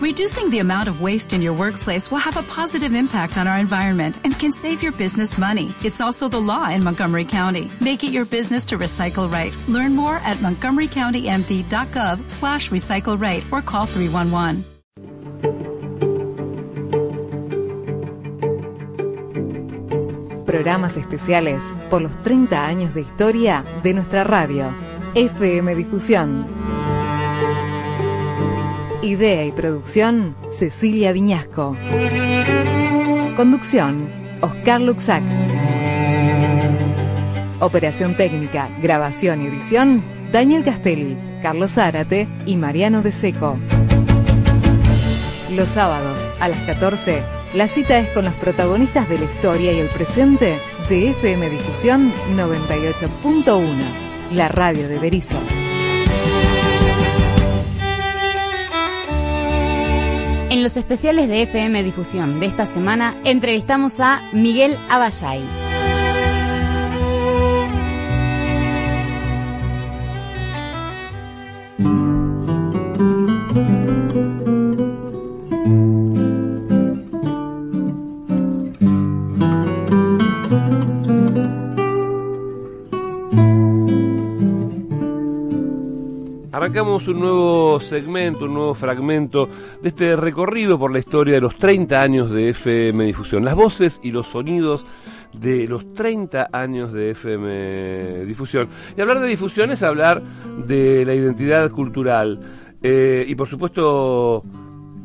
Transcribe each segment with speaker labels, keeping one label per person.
Speaker 1: Reducing the amount of waste in your workplace will have a positive impact on our environment and can save your business money. It's also the law in Montgomery County. Make it your business to recycle right. Learn more at montgomerycountymd.gov slash recycle right or call 311.
Speaker 2: Programas especiales por los 30 años de historia de nuestra radio. FM Difusión. Idea y producción, Cecilia Viñasco. Conducción, Oscar Luxac. Operación técnica, grabación y edición, Daniel Castelli, Carlos Zárate y Mariano De Seco. Los sábados a las 14, la cita es con los protagonistas de la historia y el presente de FM Difusión 98.1, la radio de Berizo.
Speaker 3: En los especiales de FM Difusión de esta semana entrevistamos a Miguel Abayay.
Speaker 4: Un nuevo segmento, un nuevo fragmento de este recorrido por la historia de los 30 años de FM Difusión. Las voces y los sonidos de los 30 años de FM Difusión. Y hablar de difusión es hablar de la identidad cultural. Eh, y por supuesto,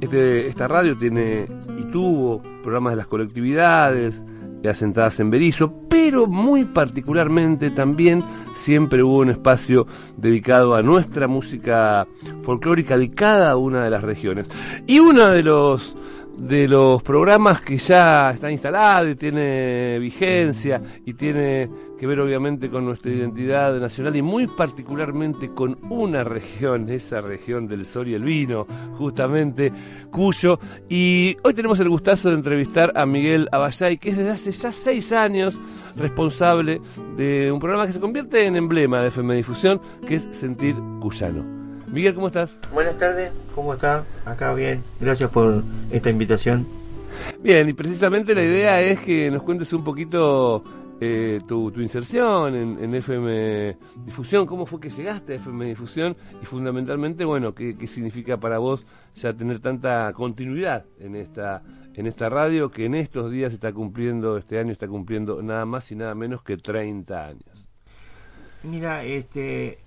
Speaker 4: este, esta radio tiene y tuvo programas de las colectividades, asentadas en Berizo, pero muy particularmente también siempre hubo un espacio dedicado a nuestra música folclórica de cada una de las regiones. Y uno de los de los programas que ya está instalado y tiene vigencia y tiene que ver obviamente con nuestra identidad nacional y muy particularmente con una región, esa región del sol y el vino, justamente Cuyo. Y hoy tenemos el gustazo de entrevistar a Miguel Abayay, que es desde hace ya seis años responsable de un programa que se convierte en emblema de FM Difusión, que es Sentir Cuyano. Miguel, ¿cómo estás?
Speaker 5: Buenas tardes, ¿cómo está? Acá bien, gracias por esta invitación.
Speaker 4: Bien, y precisamente la idea es que nos cuentes un poquito eh, tu, inserción en, FM Difusión, cómo fue que llegaste a FM Difusión y fundamentalmente, bueno, qué, significa para vos ya tener tanta continuidad en esta, en esta radio que en estos días está cumpliendo, este año está cumpliendo nada más y nada menos que 30 años.
Speaker 5: Mira, este,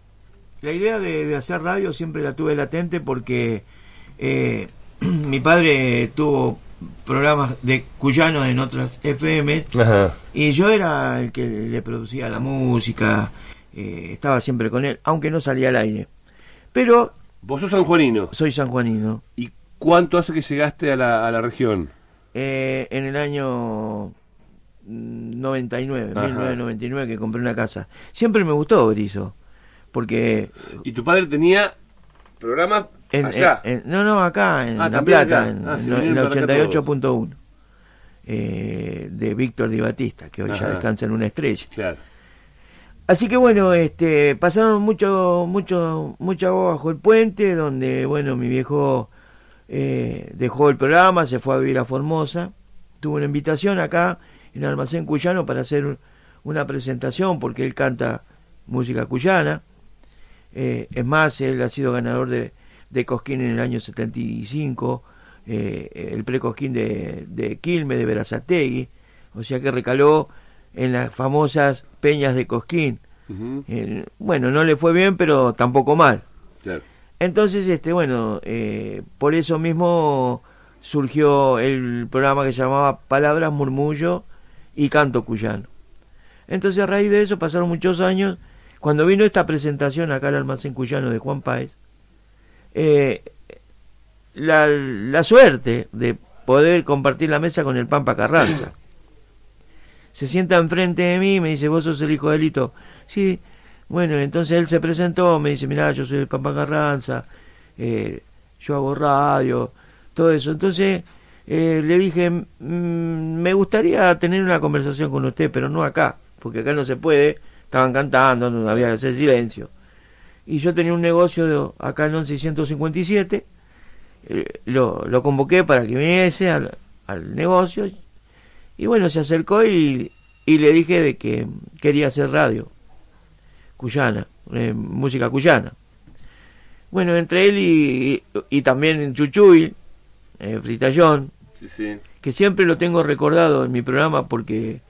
Speaker 5: la idea de, hacer radio siempre la tuve latente porque eh, mi padre tuvo programas de cuyanos en otras FM y yo era el que le producía la música, eh, estaba siempre con él, aunque no salía al aire. Pero...
Speaker 4: ¿Vos sos sanjuanino?
Speaker 5: Soy sanjuanino.
Speaker 4: ¿Y cuánto hace que llegaste a la, a la región?
Speaker 5: Eh, en el año 99, 1999 que compré una casa. Siempre me gustó Berizo, porque...
Speaker 4: ¿Y tu padre tenía programas
Speaker 5: no, no, acá en ah, La Plata, en, ah, en, 88.1. Eh, de Víctor Di Batista, que hoy ya descansa en una estrella. Así que bueno, este, pasaron mucho, mucho, mucha agua bajo el puente, donde bueno, mi viejo eh, dejó el programa, se fue a vivir a Formosa, tuvo una invitación acá en Almacén Cuyano para hacer una presentación, porque él canta música cuyana. Eh, es más, él ha sido ganador de, de Cosquín en el año 75, eh, el pre-Cosquín de, de Quilme, de Verazategui, o sea que recaló en las famosas peñas de Cosquín. Eh, bueno, no le fue bien, pero tampoco mal. Entonces, este, bueno, eh, por eso mismo surgió el programa que se llamaba Palabras, Murmullo y Canto Cuyano. Entonces, a raíz de eso pasaron muchos años. Cuando vino esta presentación acá al almacén cuyano de Juan Páez, eh, la, la, suerte de poder compartir la mesa con el Pampa Carranza. Se sienta enfrente de mí y me dice, vos sos el hijo de Lito. Sí, bueno, entonces él se presentó, me dice, mirá, yo soy el Pampa Carranza, eh, yo hago radio, todo eso. Entonces eh, le dije, me gustaría tener una conversación con usted, pero no acá, porque acá no se puede, estaban cantando, no había que hacer silencio y yo tenía un negocio acá en 1657, lo, lo convoqué para que viniese al, al negocio y bueno, se acercó y, y le dije de que quería hacer radio cuyana, eh, música cuyana. Bueno, entre él y, y, también Chuchuy, eh, Fritallón, que siempre lo tengo recordado en mi programa porque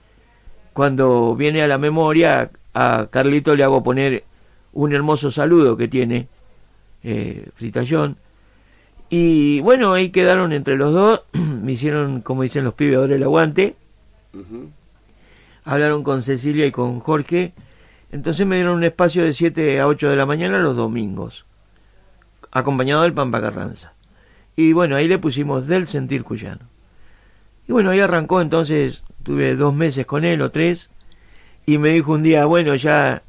Speaker 5: cuando viene a la memoria a Carlito le hago poner un hermoso saludo que tiene eh, Fritallón. Y bueno, ahí quedaron entre los dos, me hicieron, como dicen los pibes, ahora el aguante. Hablaron con Cecilia y con Jorge entonces me dieron un espacio de 7 a 8 de la mañana los domingos, acompañado del Pampa Carranza. Y bueno, ahí le pusimos del sentir cuyano. Y bueno, ahí arrancó entonces, tuve dos meses con él o tres, y me dijo un día, bueno, ya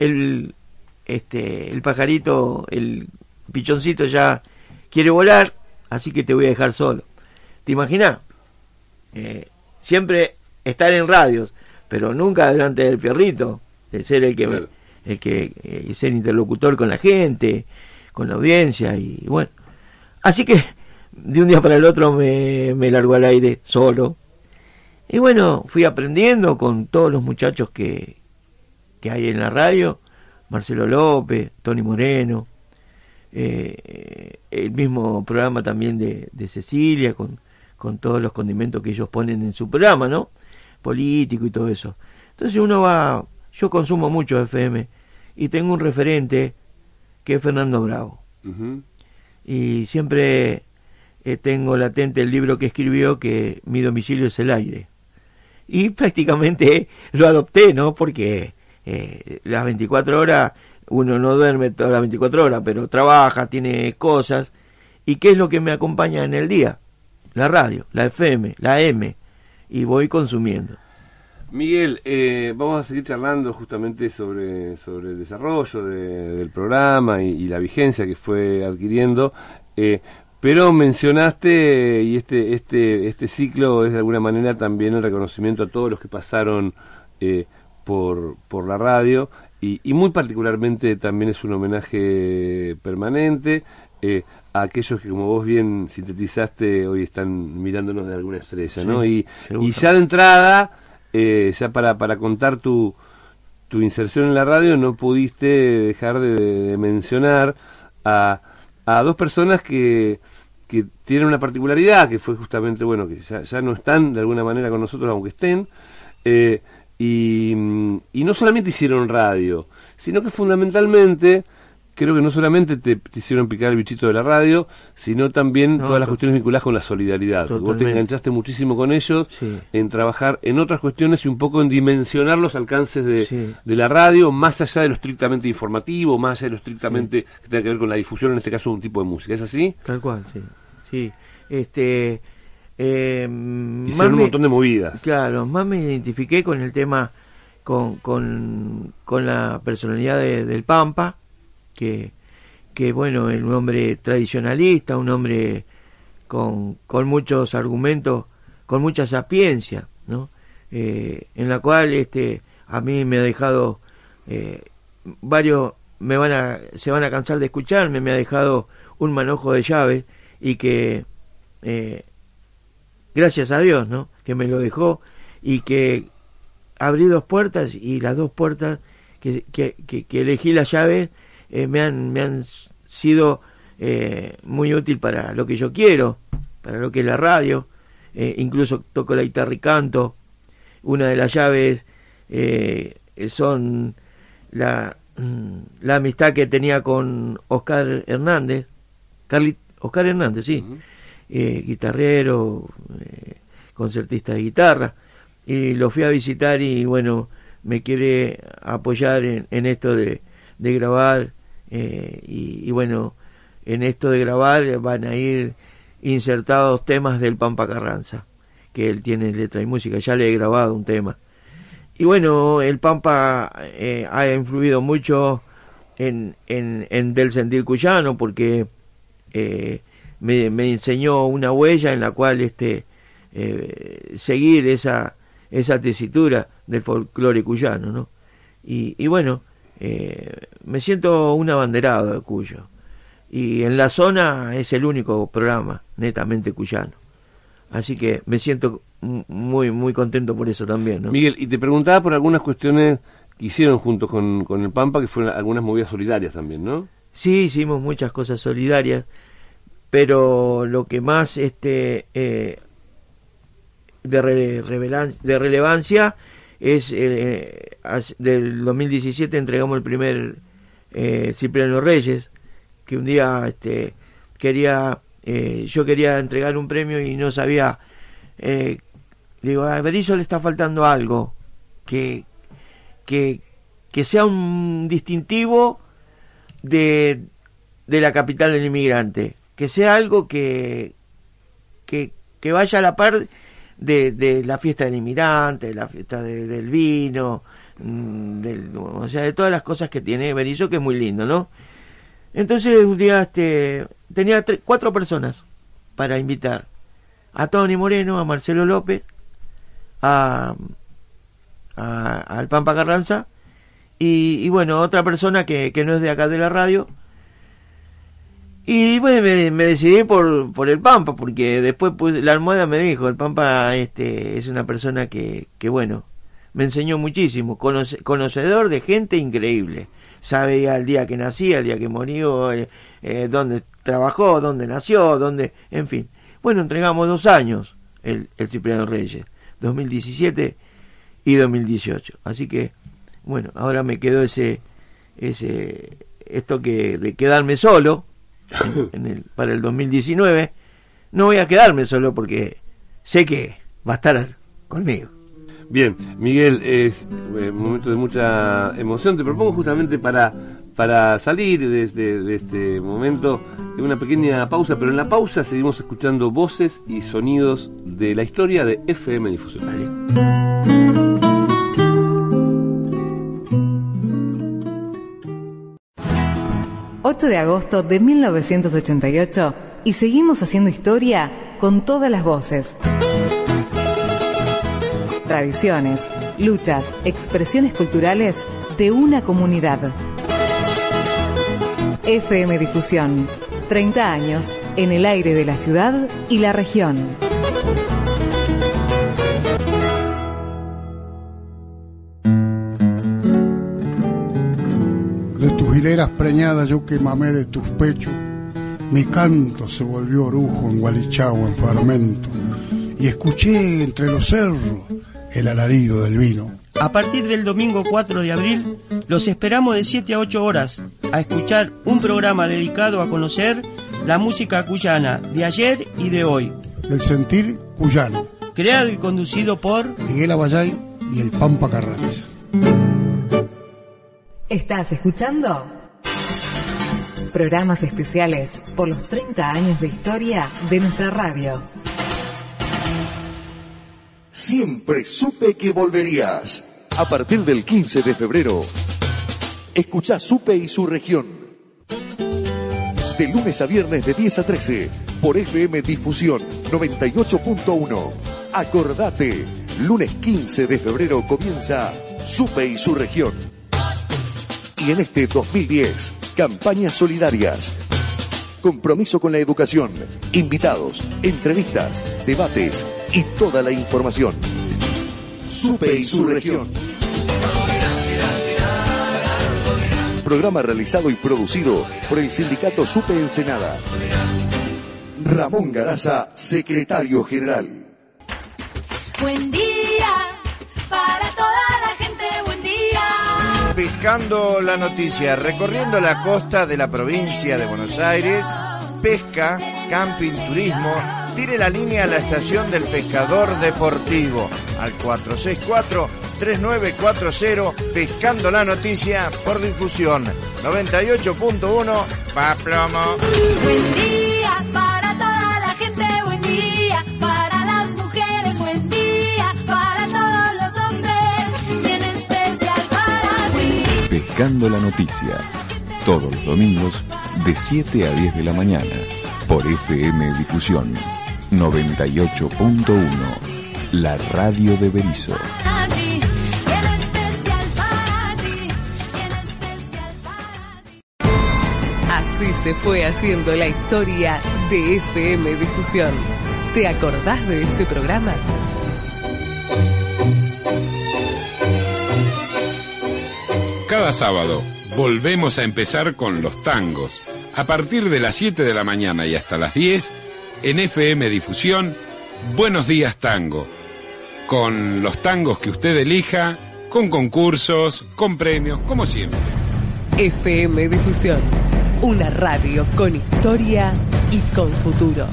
Speaker 5: el, este, el pajarito, el pichoncito ya quiere volar, así que te voy a dejar solo. ¿Te imaginas? Eh, siempre estar en radios, pero nunca delante del perrito de ser el que, el que eh, ser interlocutor con la gente, con la audiencia y bueno. Así que de un día para el otro me, me largó al aire solo. Y bueno, fui aprendiendo con todos los muchachos que, que hay en la radio, Marcelo López, Tony Moreno, eh, el mismo programa también de, de Cecilia, con, con todos los condimentos que ellos ponen en su programa, ¿no? Político y todo eso. Entonces uno va yo consumo mucho FM y tengo un referente que es Fernando Bravo. Y siempre eh, tengo latente el libro que escribió que mi domicilio es el aire. Y prácticamente lo adopté, ¿no? Porque eh, las 24 horas uno no duerme todas las 24 horas, pero trabaja, tiene cosas. ¿Y qué es lo que me acompaña en el día? La radio, la FM, la M. Y voy consumiendo.
Speaker 4: Miguel, eh, vamos a seguir charlando justamente sobre, sobre el desarrollo del programa y, la vigencia que fue adquiriendo, eh, pero mencionaste, y este, este, este ciclo es de alguna manera también el reconocimiento a todos los que pasaron eh, por, por la radio, y, y, muy particularmente también es un homenaje permanente a aquellos que, como vos bien sintetizaste, hoy están mirándonos de alguna estrella, ¿no? y, y ya de entrada eh, ya para, para contar tu, tu inserción en la radio, no pudiste dejar de, mencionar a, a, dos personas que, que tienen una particularidad, que fue justamente, bueno, que ya, no están de alguna manera con nosotros, aunque estén, eh, y, y no solamente hicieron radio, sino que fundamentalmente creo que no solamente te, hicieron picar el bichito de la radio, sino también todas las cuestiones vinculadas con la solidaridad. Vos te enganchaste muchísimo con ellos en trabajar en otras cuestiones y un poco en dimensionar los alcances de, la radio, más allá de lo estrictamente informativo, más allá de lo estrictamente que tenga que ver con la difusión, en este caso, de un tipo de música. ¿Es así?
Speaker 5: Tal cual, sí. sí. Este, eh,
Speaker 4: Hicieron un montón de movidas.
Speaker 5: Claro, más me identifiqué con el tema, con, con, con la personalidad del Pampa que, que bueno, un hombre tradicionalista, un hombre con, con muchos argumentos, con mucha sapiencia, ¿no? Eh, en la cual este a mí me ha dejado eh, varios me van a se van a cansar de escucharme me ha dejado un manojo de llaves y que eh, gracias a Dios no que me lo dejó y que abrí dos puertas y las dos puertas que, que, elegí las llaves eh, me, han, me han sido eh, muy útil para lo que yo quiero, para lo que es la radio. Eh, incluso toco la guitarra y canto. Una de las llaves son la, mm, la amistad que tenía con Oscar Hernández, Oscar Hernández, sí, guitarrero, concertista de guitarra, y lo fui a visitar y bueno, me quiere apoyar en, en esto de, de grabar eh, y, bueno, en esto de grabar van a ir insertados temas del Pampa Carranza, que él tiene letra y música, ya le he grabado un tema. Y bueno, el Pampa eh, ha influido mucho en, en, en, Del Sentir Cuyano porque eh, me, enseñó una huella en la cual este seguir esa, esa tesitura del folclore cuyano, ¿no? Y, y bueno, eh, me siento un abanderado de Cuyo. y en la zona es el único programa netamente cuyano. Así que me siento muy muy contento por eso también. ¿no?
Speaker 4: Miguel, y te preguntaba por algunas cuestiones que hicieron junto con, con el Pampa, que fueron algunas movidas solidarias también, ¿no?
Speaker 5: Sí, hicimos muchas cosas solidarias, pero lo que más este eh, de, de relevancia es eh, del 2017 entregamos el primer eh, Cipriano Reyes, que un día este, quería, eh, yo quería entregar un premio y no sabía, eh, digo, a Berizo le está faltando algo, que, que, que sea un distintivo de, de la capital del inmigrante, que sea algo que, que, que vaya a la par de, de la fiesta del inmigrante, de la fiesta del vino, mm, del, o sea, de todas las cosas que tiene Berizo, que es muy lindo, ¿no? Entonces un día este, tenía cuatro personas para invitar. A Tony Moreno, a Marcelo López, a, al Pampa Carranza y, bueno, otra persona que, que, no es de acá de la radio. Y bueno, me, decidí por, por el Pampa, porque después pues, la almohada me dijo, el Pampa este, es una persona que, que bueno, me enseñó muchísimo, conocedor de gente increíble sabe ya el día que nacía, el día que murió, eh, eh, dónde trabajó, dónde nació, dónde, en fin. Bueno, entregamos dos años el, el Cipriano Reyes, 2017 y 2018. Así que, bueno, ahora me quedó ese, ese, esto que de quedarme solo en el, para el 2019. No voy a quedarme solo porque sé que va a estar conmigo.
Speaker 4: Bien, Miguel, es un eh, momento de mucha emoción. Te propongo justamente para, para salir de, de, este momento una pequeña pausa, pero en la pausa seguimos escuchando voces y sonidos de la historia de FM Difusión.
Speaker 2: 8 de agosto de 1988 y seguimos haciendo historia con todas las voces tradiciones, luchas, expresiones culturales de una comunidad. FM Difusión, 30 años en el aire de la ciudad y la región.
Speaker 6: Hileras preñadas yo que mamé de tus pechos, mi canto se volvió orujo en Gualichagua en fermento, y escuché entre los cerros el alarido del vino.
Speaker 7: A partir del domingo 4 de abril, los esperamos de 7 a 8 horas a escuchar un programa dedicado a conocer la música cuyana de ayer y de hoy.
Speaker 6: Del sentir cuyano.
Speaker 7: Creado y conducido por
Speaker 6: Miguel Abayay y el Pampa Carranza.
Speaker 2: ¿Estás escuchando? Programas especiales por los 30 años de historia de nuestra radio.
Speaker 8: Siempre supe que volverías. A partir del 15 de febrero, escucha Supe y su región. De lunes a viernes de 10 a 13 por FM Difusión 98.1. Acordate, lunes 15 de febrero comienza Supe y su región. Y en este 2010, campañas solidarias compromiso con la educación, invitados, entrevistas, debates y toda la información. Supe y su región. Programa realizado y producido por el sindicato Supe Ensenada. Ramón Garaza, secretario general.
Speaker 9: Buen día
Speaker 10: Pescando la noticia, recorriendo la costa de la provincia de Buenos Aires, pesca, camping, turismo, tire la línea a la estación del pescador deportivo al 464-3940, pescando la noticia por difusión 98.1, Paplomo.
Speaker 9: La
Speaker 11: noticia, todos los domingos de 7 a 10 de la mañana por FM Difusión 98.1, la radio de Berizo.
Speaker 12: Así se fue haciendo la historia de FM Difusión. ¿Te acordás de este programa?
Speaker 13: Cada sábado volvemos a empezar con los tangos. A partir de las 7 de la mañana y hasta las 10, en FM Difusión, Buenos Días Tango. Con los tangos que usted elija, con concursos, con premios, como siempre.
Speaker 12: FM Difusión, una radio con historia y con futuro.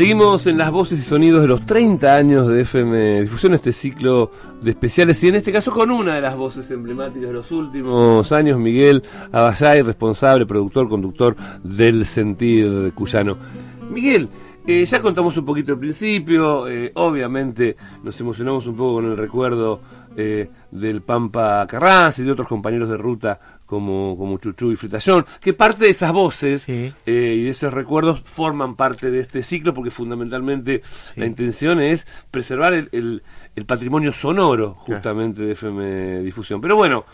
Speaker 4: Seguimos en las voces y sonidos de los 30 años de FM Difusión, este ciclo de especiales, y en este caso con una de las voces emblemáticas de los últimos años, Miguel Abasay, responsable, productor, conductor del Sentir Cuyano. Miguel, eh, ya contamos un poquito al principio, eh, obviamente nos emocionamos un poco con el recuerdo eh, del Pampa Carranza y de otros compañeros de ruta como, como Chuchu y Fritallón, que parte de esas voces eh, y de esos recuerdos forman parte de este ciclo porque fundamentalmente la intención es preservar el, el, patrimonio sonoro justamente de FM Difusión. Pero bueno,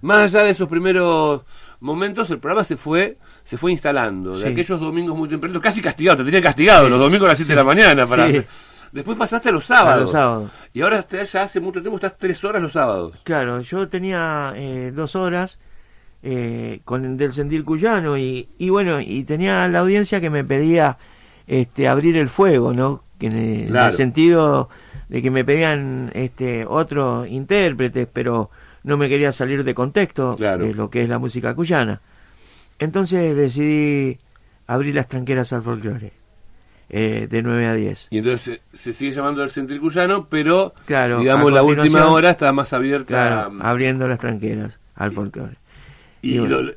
Speaker 4: más allá de esos primeros momentos, el programa se fue se fue instalando. De aquellos domingos muy tempranos, casi castigado, te tenía castigado los domingos a las 7 de la mañana para... Después pasaste a los sábados. los sábados. Y ahora ya hace mucho tiempo estás tres horas los sábados.
Speaker 5: Claro, yo tenía eh, dos horas eh, con del sentir cuyano y, y, bueno y tenía la audiencia que me pedía este abrir el fuego no que en, el, sentido de que me pedían este otros intérpretes pero no me quería salir de contexto de lo que es la música cuyana entonces decidí abrir las tranqueras al folclore eh, de 9 a 10.
Speaker 4: Y entonces se, sigue llamando el sentir cuyano, pero digamos la última hora está más abierta.
Speaker 5: abriendo las tranqueras al folclore.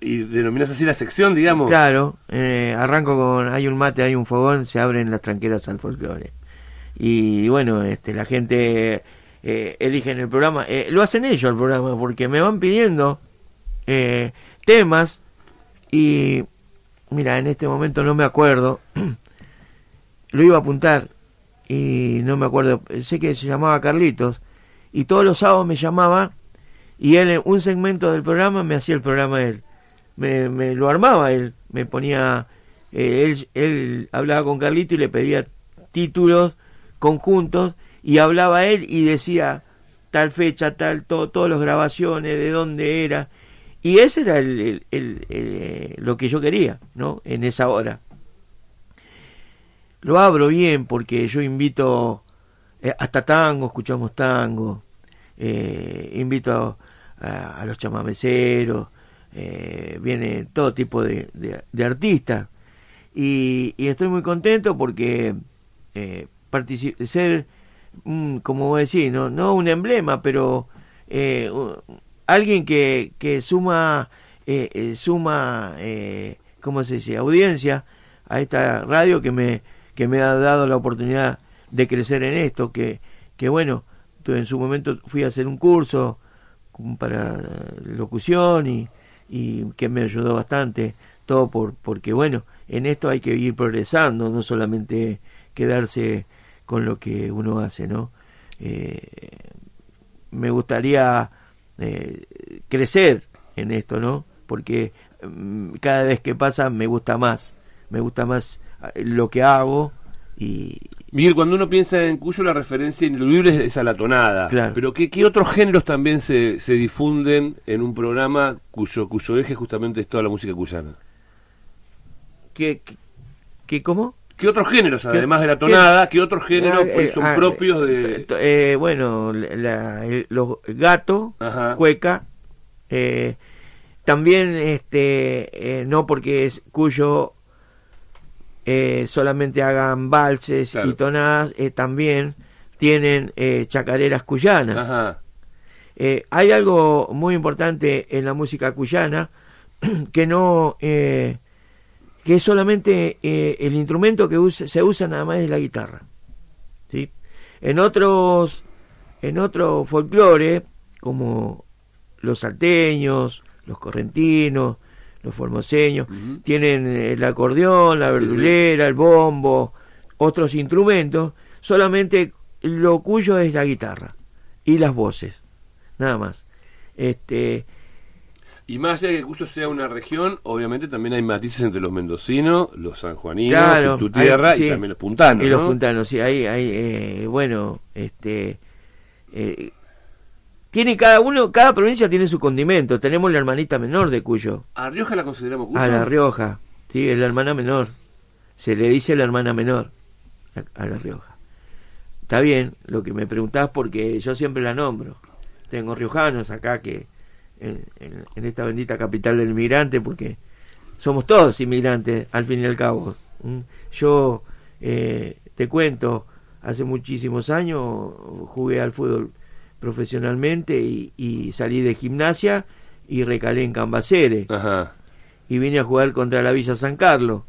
Speaker 4: Y, denominas así la sección, digamos.
Speaker 5: Claro, eh, arranco con hay un mate, hay un fogón, se abren las tranqueras al folclore. Y, bueno, este, la gente eh, elige en el programa, eh, lo hacen ellos el programa, porque me van pidiendo eh, temas y mira, en este momento no me acuerdo, lo iba a apuntar y no me acuerdo, sé que se llamaba Carlitos y todos los sábados me llamaba y él, un segmento del programa, me hacía el programa él. Me, lo armaba él, me ponía, eh, él, él hablaba con Carlito y le pedía títulos conjuntos y hablaba él y decía tal fecha, tal, todo, todas las grabaciones, de dónde era. Y ese era el, el, eh, lo que yo quería, ¿no? En esa hora. Lo abro bien porque yo invito eh, hasta tango, escuchamos tango, invito a, los chamameceros, eh, viene todo tipo de, de, artistas. Y, estoy muy contento porque eh, ser, como voy a decir, no, no un emblema, pero eh, alguien que, que suma, eh, eh suma ¿cómo se dice?, audiencia a esta radio que me, que me ha dado la oportunidad de crecer en esto, que, que bueno, en su momento fui a hacer un curso, para locución y, y que me ayudó bastante todo por porque bueno en esto hay que ir progresando no solamente quedarse con lo que uno hace no eh, me gustaría eh, crecer en esto no porque mm, cada vez que pasa me gusta más me gusta más eh, lo que hago y,
Speaker 4: Miguel, cuando uno piensa en Cuyo, la referencia ineludible es a la tonada. Pero ¿qué, otros géneros también se, se, difunden en un programa cuyo, cuyo eje justamente es toda la música cuyana?
Speaker 5: ¿Qué, qué, cómo?
Speaker 4: ¿Qué otros géneros, además de la tonada, qué, otros géneros ah, pues, son ah, propios de...?
Speaker 5: Eh, bueno, los gatos, cueca, eh, también, este, eh, no porque es cuyo eh, solamente hagan valses y tonadas, eh, también tienen eh, chacareras cuyanas. hay algo muy importante en la música cuyana que no que es solamente el instrumento que se usa nada más es la guitarra. ¿sí? En otros en otro folclore como los salteños los correntinos, los formoseños, tienen el acordeón, la verdulera, el bombo, otros instrumentos, solamente lo cuyo es la guitarra y las voces, nada más. Este,
Speaker 4: y más allá de que Cuyo sea una región, obviamente también hay matices entre los mendocinos, los sanjuaninos, tu tierra y también los puntanos.
Speaker 5: Y los puntanos, sí, hay, hay eh, bueno, este, eh, tiene cada uno, cada provincia tiene su condimento. Tenemos la hermanita menor de Cuyo.
Speaker 4: ¿A Rioja la consideramos Cuyo?
Speaker 5: A La Rioja, sí, es la hermana menor. Se le dice la hermana menor a, La Rioja. Está bien, lo que me preguntabas porque yo siempre la nombro. Tengo riojanos acá que en, esta bendita capital del inmigrante porque somos todos inmigrantes al fin y al cabo. Yo eh, te cuento, hace muchísimos años jugué al fútbol profesionalmente y, salí de gimnasia y recalé en Cambacere. Y vine a jugar contra la Villa San Carlos.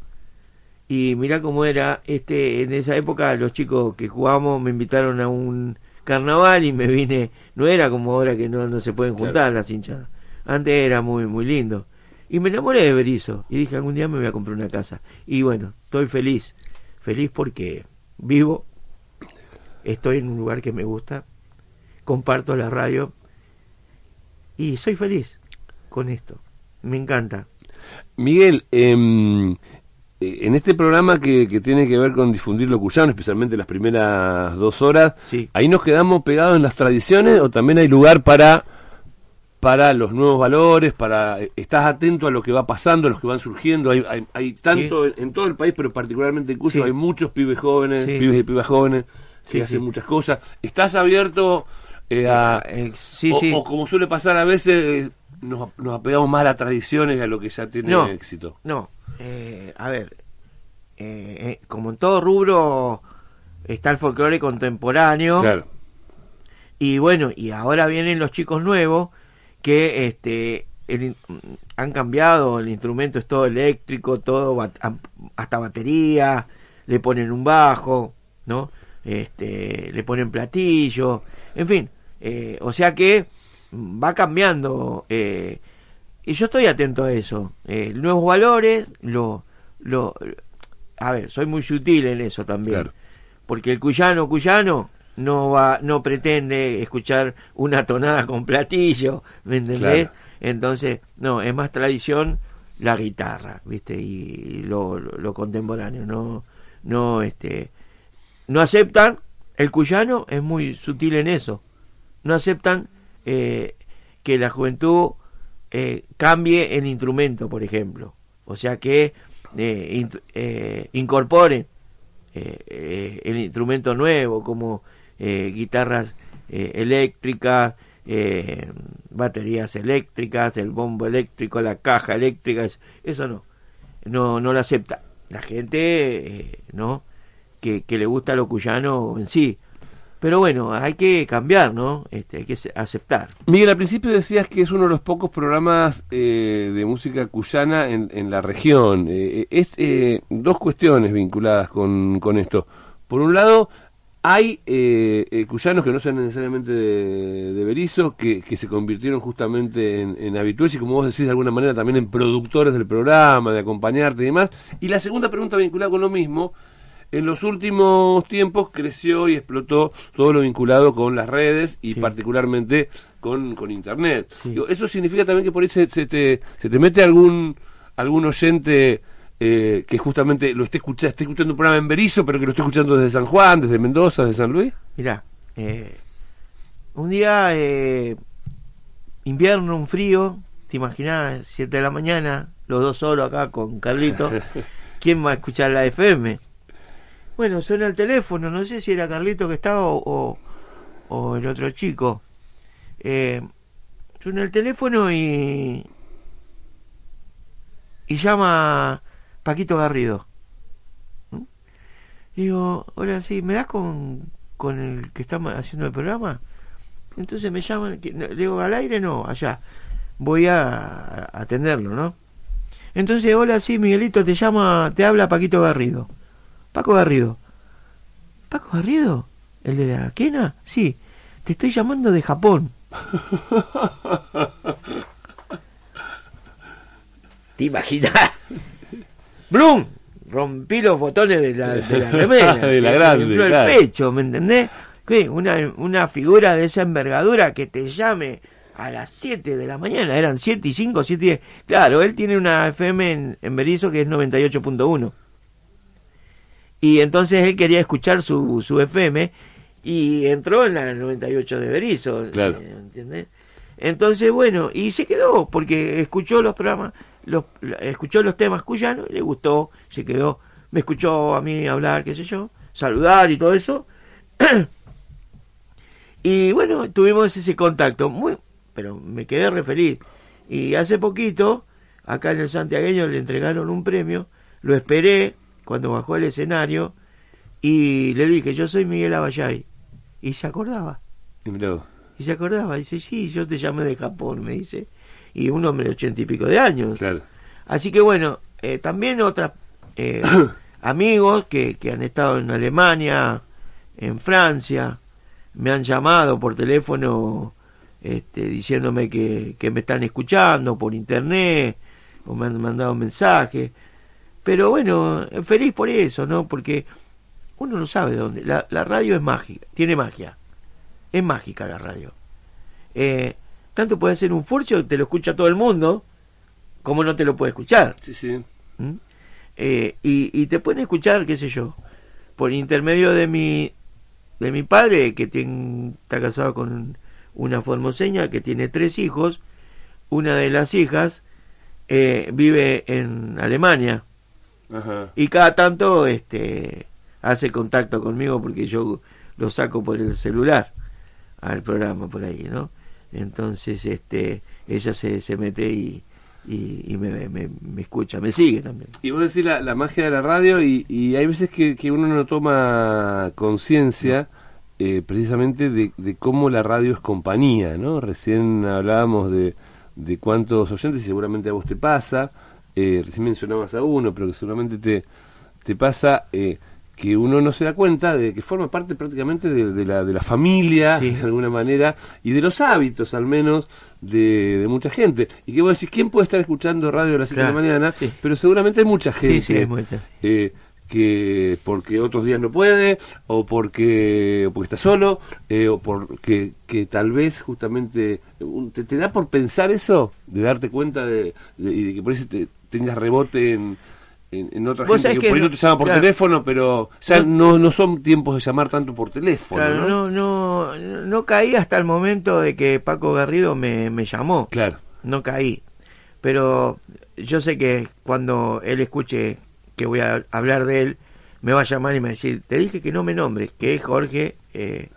Speaker 5: Y mira cómo era, este, en esa época los chicos que jugábamos me invitaron a un carnaval y me vine, no era como ahora que no, no se pueden juntar las hinchadas. Antes era muy, muy lindo. Y me enamoré de Berizo y dije algún día me voy a comprar una casa. Y bueno, estoy feliz, feliz porque vivo, estoy en un lugar que me gusta, comparto la radio y soy feliz con esto. Me encanta.
Speaker 4: Miguel, em, eh, en este programa que, tiene que ver con difundir lo cuyano, especialmente las primeras dos horas, ¿ahí nos quedamos pegados en las tradiciones o también hay lugar para para los nuevos valores, para eh, estás atento a lo que va pasando, a los que van surgiendo, hay, hay, tanto en, todo el país, pero particularmente en Cuyo hay muchos pibes jóvenes, pibes y pibas jóvenes que hacen muchas cosas. ¿Estás abierto eh, eh, sí, sí. o, como suele pasar a veces, nos, nos, apegamos más a las tradiciones y a lo que ya tiene éxito.
Speaker 5: No, a ver, como en todo rubro está el folclore contemporáneo. Claro. Y bueno, y ahora vienen los chicos nuevos que este han cambiado, el instrumento es todo eléctrico, todo hasta batería, le ponen un bajo, ¿no? Este, le ponen platillo, en fin, eh, o sea que va cambiando eh, y yo estoy atento a eso eh, nuevos valores lo lo a ver soy muy sutil en eso también porque el cuyano cuyano no va no pretende escuchar una tonada con platillo me entendés entonces no es más tradición la guitarra viste y lo, lo, contemporáneo no no este no aceptan el cuyano es muy sutil en eso no aceptan eh, que la juventud eh, cambie el instrumento, por ejemplo. O sea que eh, eh incorporen el instrumento nuevo como guitarras eléctricas, baterías eléctricas, el bombo eléctrico, la caja eléctrica, eso no, no, no lo acepta. La gente, ¿no? Que, le gusta lo cuyano en sí, pero bueno, hay que cambiar, ¿no? Este, hay que aceptar.
Speaker 4: Miguel, al principio decías que es uno de los pocos programas eh, de música cuyana en, en la región. Eh, es, eh, dos cuestiones vinculadas con, con, esto. Por un lado, hay cuyanos que no son necesariamente de, de Berizo, que, que, se convirtieron justamente en, en habituales y, como vos decís, de alguna manera también en productores del programa, de acompañarte y demás. Y la segunda pregunta vinculada con lo mismo en los últimos tiempos creció y explotó todo lo vinculado con las redes y particularmente con, con Internet. eso significa también que por ahí se, te, se te mete algún, algún oyente eh, que justamente lo esté escuchando, esté escuchando un programa en Berizo, pero que lo esté escuchando desde San Juan, desde Mendoza, desde San Luis.
Speaker 5: Mira, eh, un día eh, invierno, un frío, te imaginas, 7 de la mañana, los dos solos acá con Carlito, ¿quién va a escuchar la FM? Bueno, suena el teléfono, no sé si era Carlito que estaba o, el otro chico. Eh, suena el teléfono y. y llama Paquito Garrido. ¿Mm? Digo, hola, sí, ¿me das con, con el que está haciendo el programa? Entonces me llaman, digo, al aire no, allá. Voy a atenderlo, ¿no? Entonces, hola, sí, Miguelito, te llama, te habla Paquito Garrido. Paco Garrido. ¿Paco Garrido? ¿El de la quena? Sí, te estoy llamando de Japón. ¿Te imaginas? ¡Blum! Rompí los botones de la, de la remera.
Speaker 4: de la grande, claro.
Speaker 5: el pecho, ¿me entendés? ¿Qué? Una, una figura de esa envergadura que te llame a las 7 de la mañana. Eran 7 y 5, 7 y 10. Claro, él tiene una FM en, en Berizo que es 98.1. Y entonces él quería escuchar su, su FM y entró en la 98 de Berizo.
Speaker 4: Claro.
Speaker 5: eh, ¿Entendés? Entonces, bueno, y se quedó porque escuchó los programas, los, escuchó los temas cuyanos, le gustó, se quedó, me escuchó a mí hablar, qué sé yo, saludar y todo eso. y bueno, tuvimos ese contacto, muy, pero me quedé re feliz. Y hace poquito, acá en el Santiagueño le entregaron un premio, lo esperé cuando bajó el escenario y le dije, yo soy Miguel Abayay. Y se acordaba.
Speaker 4: Y
Speaker 5: se acordaba, dice, sí, yo te llamé de Japón, me dice. Y un hombre de ochenta y pico de años.
Speaker 4: Claro.
Speaker 5: Así que bueno, eh, también otros amigos que, que han estado en Alemania, en Francia, me han llamado por teléfono este, diciéndome que, que me están escuchando por internet, o me han mandado mensajes. Pero bueno, feliz por eso, ¿no? Porque uno no sabe de dónde. La, la radio es mágica, tiene magia. Es mágica la radio. Eh, tanto puede ser un furcio que te lo escucha todo el mundo, como no te lo puede escuchar.
Speaker 4: Sí, sí.
Speaker 5: ¿Mm? Eh, y, y te pueden escuchar, qué sé yo, por intermedio de mi de mi padre, que tiene- está casado con una formoseña que tiene tres hijos. Una de las hijas eh, vive en Alemania
Speaker 4: Ajá.
Speaker 5: y cada tanto este hace contacto conmigo porque yo lo saco por el celular al programa por ahí no entonces este ella se, se mete y, y, y me, me, me escucha me sigue también
Speaker 4: Y vos decís la, la magia de la radio y, y hay veces que, que uno no toma conciencia eh, precisamente de, de cómo la radio es compañía, ¿no? Recién hablábamos de, de cuántos oyentes y seguramente a vos te pasa, eh, recién mencionabas a uno, pero que seguramente te, te pasa eh, que uno no se da cuenta de que forma parte prácticamente de, de la, de la familia,
Speaker 5: Sí.
Speaker 4: de alguna manera, y de los hábitos al menos de, de mucha gente. Y que vos decís, ¿quién puede estar escuchando radio a las 7 de la mañana?
Speaker 5: sí.
Speaker 4: Pero seguramente hay mucha gente
Speaker 5: sí muy
Speaker 4: eh, que porque otros días no puede o porque porque está solo eh, o porque que tal vez justamente te, te da por pensar eso de darte cuenta de, de- y de que por eso te tengas rebote en en, en otra gente que,
Speaker 5: que
Speaker 4: por ahí no
Speaker 5: no-
Speaker 4: te llama por
Speaker 5: claro.
Speaker 4: teléfono pero ya no, no son tiempos de llamar tanto por teléfono
Speaker 5: Claro,
Speaker 4: ¿no?
Speaker 5: no, no, no caí hasta el momento de que Paco Garrido me, me llamó.
Speaker 4: Claro.
Speaker 5: No caí. Pero yo sé que cuando él escuche que voy a hablar de él, me va a llamar y me va a decir, te dije que no me nombres, que es Jorge, eh,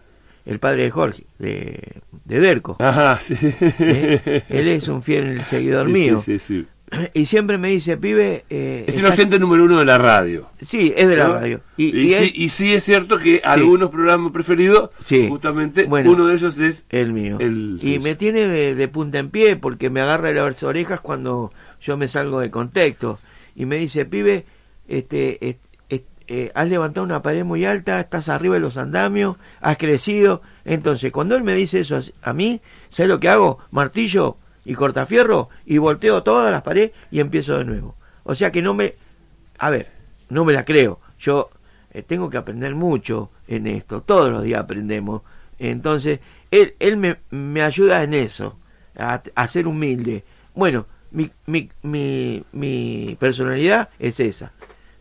Speaker 5: el padre de Jorge, de, de Derco.
Speaker 4: Ajá, sí.
Speaker 5: ¿Eh? Él es un fiel seguidor
Speaker 4: Sí,
Speaker 5: mío.
Speaker 4: sí, sí, sí.
Speaker 5: Y siempre me dice, pibe... eh,
Speaker 4: es oyente número uno de la radio
Speaker 5: Sí, es de la radio.
Speaker 4: Y,
Speaker 5: Y, y él-
Speaker 4: sí, y sí es cierto que algunos programas preferidos,
Speaker 5: Sí.
Speaker 4: justamente
Speaker 5: Bueno,
Speaker 4: uno de ellos es
Speaker 5: el mío.
Speaker 4: el
Speaker 5: y me tiene de, de punta en pie porque me agarra las orejas cuando yo me salgo de contexto. Y me dice, pibe, este, est- est- eh, has levantado una pared muy alta, estás arriba de los andamios, has crecido. Entonces, cuando él me dice eso a, a mí, ¿sabes lo que hago? Martillo y cortafierro y volteo todas las paredes y empiezo de nuevo. O sea que no me... A ver, no me la creo. Yo eh, tengo que aprender mucho en esto. Todos los días aprendemos. Entonces, él, él me, me ayuda en eso, a, a ser humilde. Bueno, mi, mi, mi, mi personalidad es esa,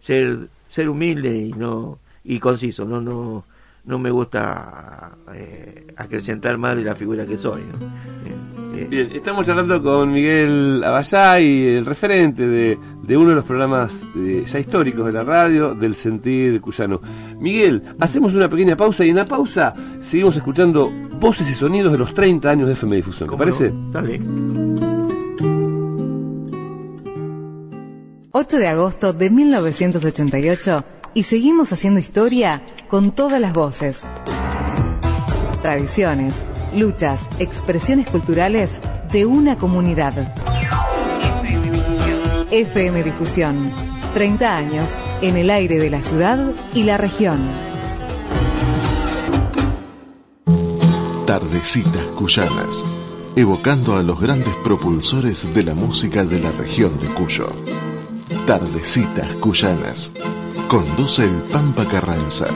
Speaker 5: ser, ser humilde y no y conciso. No, no, no me gusta eh, acrecentar más de la figura que soy. ¿no? Eh, eh,
Speaker 4: Bien, estamos charlando con Miguel Abayay, el referente de, de uno de los programas eh, ya históricos de la radio, del sentir cuyano. Miguel, hacemos una pequeña pausa y en la pausa seguimos escuchando voces y sonidos de los 30 años de FM Difusión. ¿Te
Speaker 5: ¿cómo
Speaker 4: parece?
Speaker 5: no? Dale.
Speaker 2: 8 de agosto de 1988 y seguimos haciendo historia con todas las voces. Tradiciones, luchas, expresiones culturales de una comunidad. FM Difusión. 30 años en el aire de la ciudad y la región.
Speaker 8: Tardecitas Cuyanas. evocando a los grandes propulsores de la música de la región de Cuyo. Tardecitas Cuyanas. Conduce el Pampa Carranza.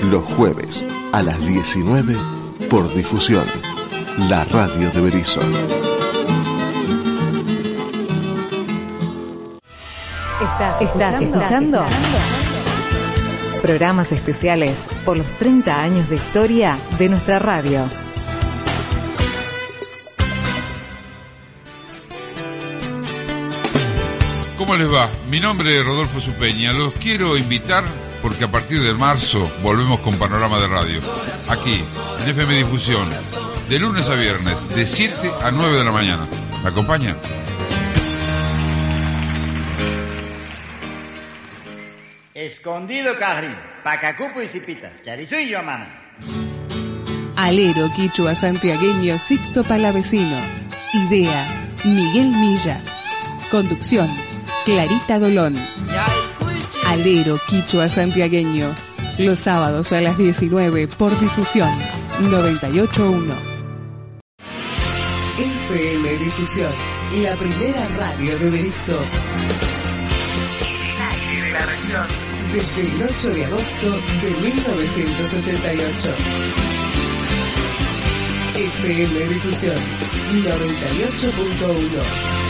Speaker 8: Los jueves a las 19 por difusión. La radio de Berizo.
Speaker 2: ¿Estás, escuchando? Programas especiales por los 30 años de historia de nuestra radio.
Speaker 13: ¿Cómo les va? Mi nombre es Rodolfo Supeña. Los quiero invitar porque a partir de marzo volvemos con Panorama de Radio. Aquí, en FM Difusión, de lunes a viernes, de 7 a 9 de la mañana. ¿Me acompaña?
Speaker 14: Escondido Cajri, Pacacupo y Cipitas, Charisuyo, mamá.
Speaker 12: Alero Quichua Santiagueño Sixto Palavecino. Idea, Miguel Milla. Conducción, Clarita Dolón. Alero Quichua Santiagueño. Los sábados a las 19 por difusión 981. FM Difusión, la primera radio de Berizo. La región. Desde el 8 de agosto de 1988. FM Difusión 98.1.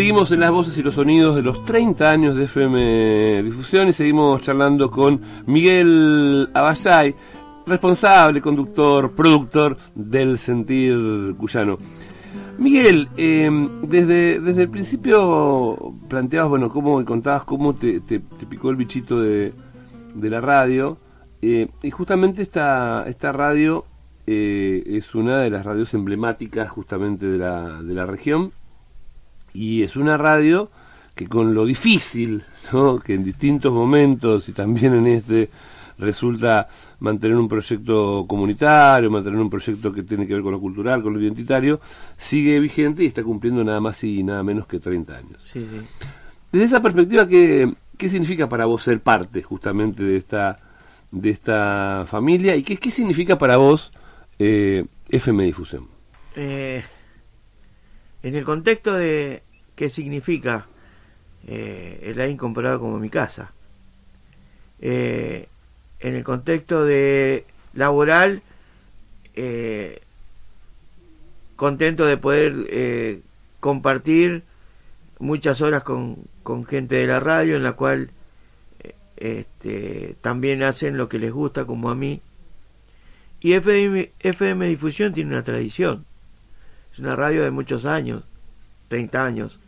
Speaker 4: Seguimos en las voces y los sonidos de los 30 años de FM Difusión y seguimos charlando con Miguel Abayay, responsable, conductor, productor del Sentir Cuyano. Miguel, eh, desde, desde el principio planteabas, bueno, cómo contabas cómo te, te, picó el bichito de, de la radio, eh, y justamente esta, esta radio eh, es una de las radios emblemáticas justamente de la, de la región y es una radio que con lo difícil, ¿no? que en distintos momentos y también en este resulta mantener un proyecto comunitario, mantener un proyecto que tiene que ver con lo cultural, con lo identitario, sigue vigente y está cumpliendo nada más y nada menos que 30 años. Desde esa perspectiva, ¿qué, ¿qué significa para vos ser parte justamente de esta, de esta familia y qué, qué significa para vos eh, FM Difusión?
Speaker 5: Eh, en el contexto de qué significa eh, el AIN comparado como mi casa, eh, en el contexto de laboral, eh, contento de poder eh, compartir muchas horas con, con, gente de la radio en la cual este, también hacen lo que les gusta como a mí. Y FM, FM Difusión tiene una tradición una radio de muchos años, 30 años,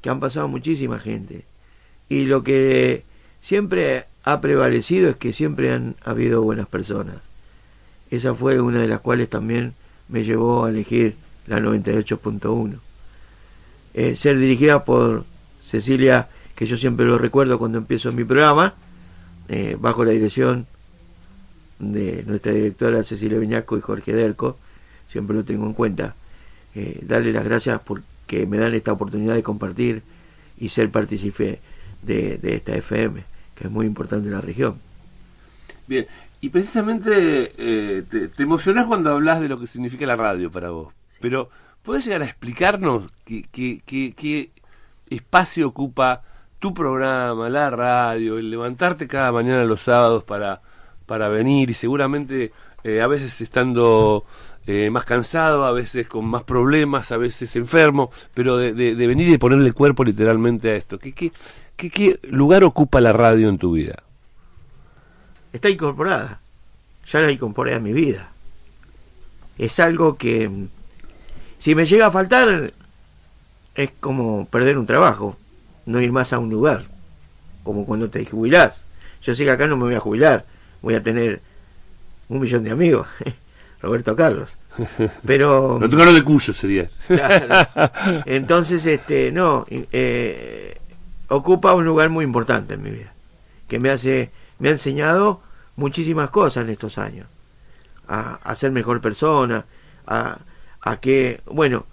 Speaker 5: que han pasado muchísima gente. Y lo que siempre ha prevalecido es que siempre han habido buenas personas. Esa fue una de las cuales también me llevó a elegir la 98.1. Eh, ser dirigida por Cecilia, que yo siempre lo recuerdo cuando empiezo mi programa, eh, bajo la dirección de nuestra directora Cecilia Viñaco y Jorge Derco, siempre lo tengo en cuenta eh, darle las gracias porque me dan esta oportunidad de compartir y ser partícipe de, esta FM, que es muy importante en la región.
Speaker 4: Bien, y precisamente eh, te, te, emocionás cuando hablas de lo que significa la radio para vos, pero ¿puedes llegar a explicarnos qué, qué, qué, espacio ocupa tu programa, la radio, el levantarte cada mañana los sábados para, para venir y seguramente eh, a veces estando eh, más cansado, a veces con más problemas, a veces enfermo, pero de, de, venir y ponerle cuerpo literalmente a esto. ¿Qué, qué, qué, qué lugar ocupa la radio en tu vida?
Speaker 5: Está incorporada, ya la incorporé a mi vida. Es algo que, si me llega a faltar, es como perder un trabajo, no ir más a un lugar, como cuando te jubilás. Yo sé que acá no me voy a jubilar, voy a tener un millón de amigos. Roberto Carlos. Pero.
Speaker 4: No tocaron de Cuyo sería.
Speaker 5: Entonces, este, no, eh, ocupa un lugar muy importante en mi vida. Que me hace, me ha enseñado muchísimas cosas en estos años. a, ser mejor persona, a, a, que, bueno,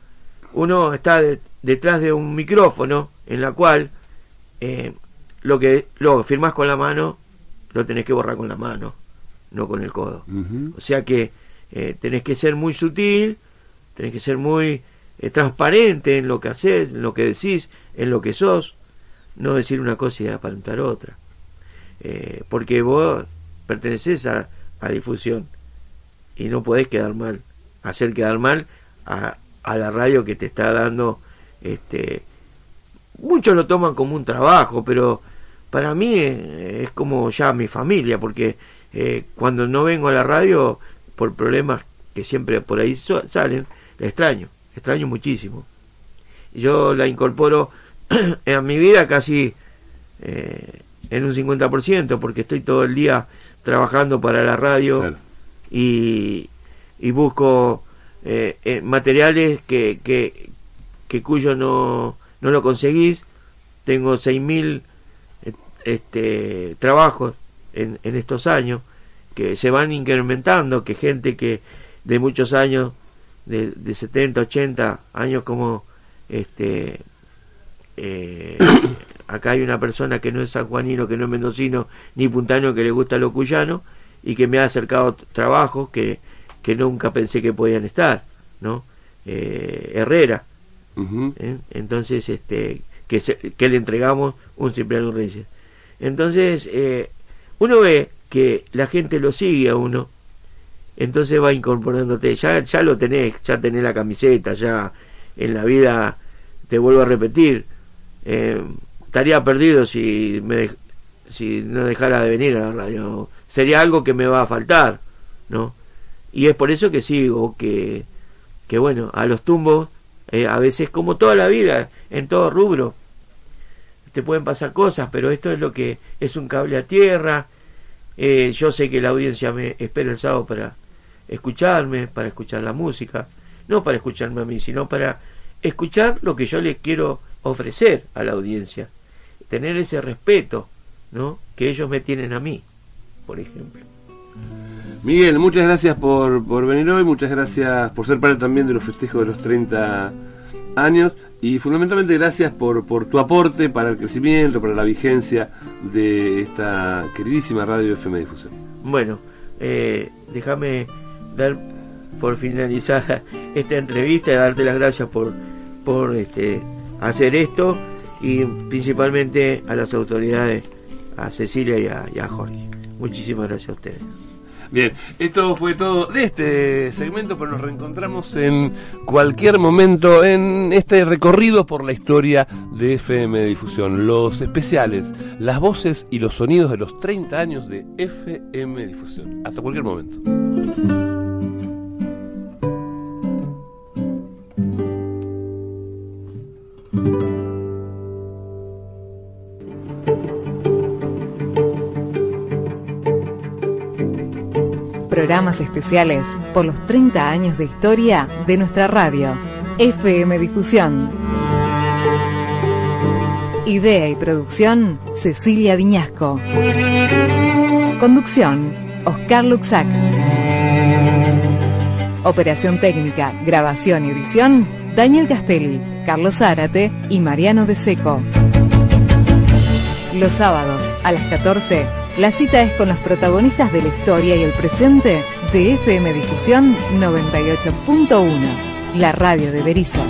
Speaker 5: uno está detrás de un micrófono en la cual eh, lo que lo firmás con la mano lo tenés que borrar con la mano, no con el codo. O sea que eh, tenés que ser muy sutil, tenés que ser muy eh, transparente en lo que haces, en lo que decís, en lo que sos, no decir una cosa y aparentar otra. Eh, porque vos perteneces a, a, difusión y no podés quedar mal, hacer quedar mal a, a la radio que te está dando este muchos lo toman como un trabajo pero para mí es, como ya mi familia porque eh, cuando no vengo a la radio por problemas que siempre por ahí salen la extraño extraño muchísimo. Yo la incorporo en mi vida casi eh, en un 50% porque estoy todo el día trabajando para la radio y, y, busco eh, eh, materiales que, que, que, cuyo no, no lo conseguís. Tengo 6.000 este, trabajos en, en estos años que se van incrementando, que gente que de muchos años, de, de 70, 80 años como este eh, acá hay una persona que no es sanjuanino, que no es mendocino, ni puntano, que le gusta lo cuyano, y que me ha acercado trabajos que, que nunca pensé que podían estar, ¿no? Eh, Herrera. ¿eh? Entonces, este, que, que le entregamos un Cipriano Reyes. Entonces, uno ve que la gente lo sigue a uno, entonces va incorporándote, ya, ya lo tenés, ya tenés la camiseta, ya en la vida, te vuelvo a repetir, eh, estaría perdido si me si no dejara de venir a la radio. Sería algo que me va a faltar no y es por eso que sigo que que bueno a los tumbos eh, a veces como toda la vida en todo rubro te pueden pasar cosas pero esto es lo que es un cable a tierra eh, yo sé que la audiencia me espera el sábado para escucharme para escuchar la música no para escucharme a mí sino para escuchar lo que yo les quiero ofrecer a la audiencia tener ese respeto, ¿no? Que ellos me tienen a mí, por ejemplo.
Speaker 4: Miguel, muchas gracias por, por venir hoy, muchas gracias por ser parte también de los festejos de los 30 años y fundamentalmente gracias por, por tu aporte para el crecimiento, para la vigencia de esta queridísima radio FM Difusión.
Speaker 5: Bueno, eh, déjame dar por finalizar esta entrevista y darte las gracias por, por este, hacer esto y principalmente a las autoridades, a Cecilia y a, Jorge. Muchísimas gracias a ustedes.
Speaker 4: Bien, esto fue todo de este segmento, pero nos reencontramos en cualquier momento en este recorrido por la historia de FM Difusión, los especiales, las voces y los sonidos de los 30 años de FM Difusión. Hasta cualquier momento.
Speaker 2: Programas especiales por los 30 años de historia de nuestra radio, FM Difusión. Idea y producción, Cecilia Viñasco. Conducción, Oscar Luxac. Operación técnica, grabación y edición, Daniel Castelli, Carlos Zárate y Mariano de Seco. Los sábados a las 14, la cita es con los protagonistas de la historia y el presente de FM Difusión 98.1, la radio de Berizo.